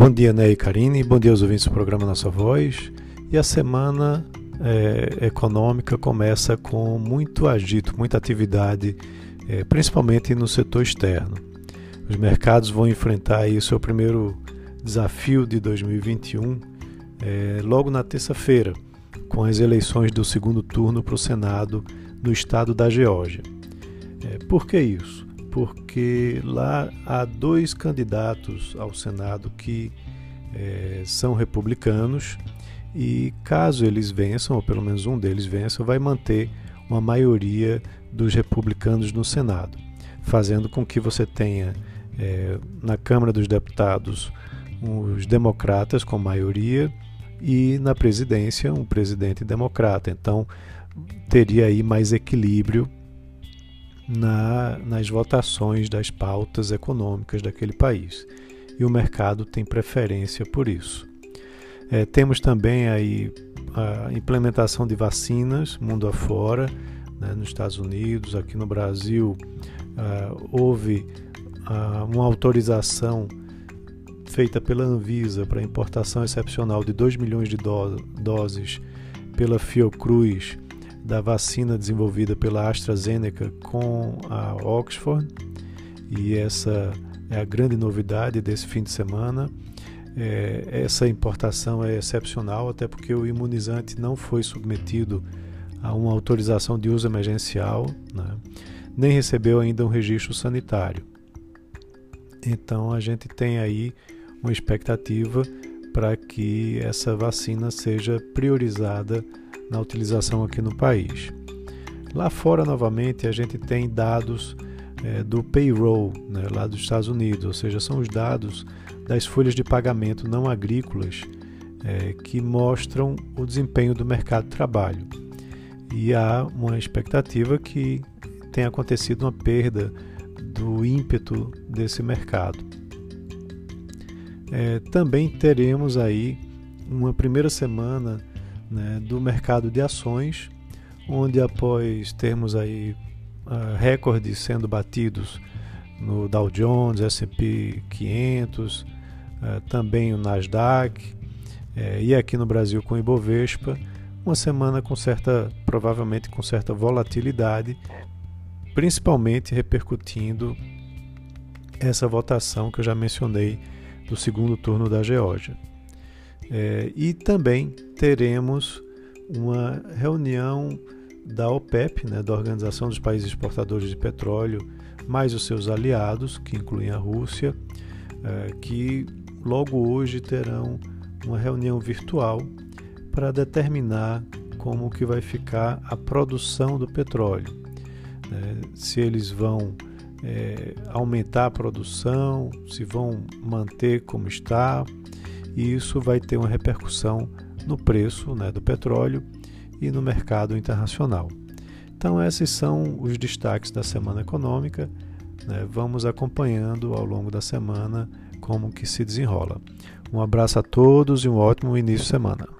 Bom dia, Ney e Karine. Bom dia aos ouvintes do programa Nossa Voz. E a semana é, econômica começa com muito agito, muita atividade, é, principalmente no setor externo. Os mercados vão enfrentar aí o seu primeiro desafio de 2021 é, logo na terça-feira, com as eleições do segundo turno para o Senado no estado da Geórgia. É, por que isso? Porque lá há dois candidatos ao Senado que é, são republicanos e caso eles vençam, ou pelo menos um deles vença, vai manter uma maioria dos republicanos no Senado, fazendo com que você tenha é, na Câmara dos Deputados os democratas com maioria e na presidência um presidente democrata. Então teria aí mais equilíbrio na, nas votações das pautas econômicas daquele país. E o mercado tem preferência por isso. É, temos também aí a implementação de vacinas mundo afora, né, nos Estados Unidos, aqui no Brasil, uh, houve uh, uma autorização feita pela Anvisa para importação excepcional de 2 milhões de do doses pela Fiocruz da vacina desenvolvida pela AstraZeneca com a Oxford. E essa é a grande novidade desse fim de semana. É, essa importação é excepcional, até porque o imunizante não foi submetido a uma autorização de uso emergencial, né? nem recebeu ainda um registro sanitário. Então a gente tem aí uma expectativa para que essa vacina seja priorizada na utilização aqui no país. Lá fora, novamente, a gente tem dados é, do payroll, né, lá dos Estados Unidos, ou seja, são os dados das folhas de pagamento não agrícolas é, que mostram o desempenho do mercado de trabalho. E há uma expectativa que tenha acontecido uma perda do ímpeto desse mercado. É, também teremos aí uma primeira semana né, do mercado de ações, onde após termos aí uh, recordes sendo batidos no Dow Jones, S&P 500, uh, também o Nasdaq uh, e aqui no Brasil com o Ibovespa, uma semana com certa, provavelmente com certa volatilidade, principalmente repercutindo essa votação que eu já mencionei do segundo turno da Geórgia. É, e também teremos uma reunião da OPEP, né, da Organização dos Países Exportadores de Petróleo, mais os seus aliados, que incluem a Rússia, é, que logo hoje terão uma reunião virtual para determinar como que vai ficar a produção do petróleo. Né, se eles vão é, aumentar a produção, se vão manter como está, e isso vai ter uma repercussão no preço né, do petróleo e no mercado internacional. Então, esses são os destaques da semana econômica. Né? Vamos acompanhando ao longo da semana como que se desenrola. Um abraço a todos e um ótimo início de semana.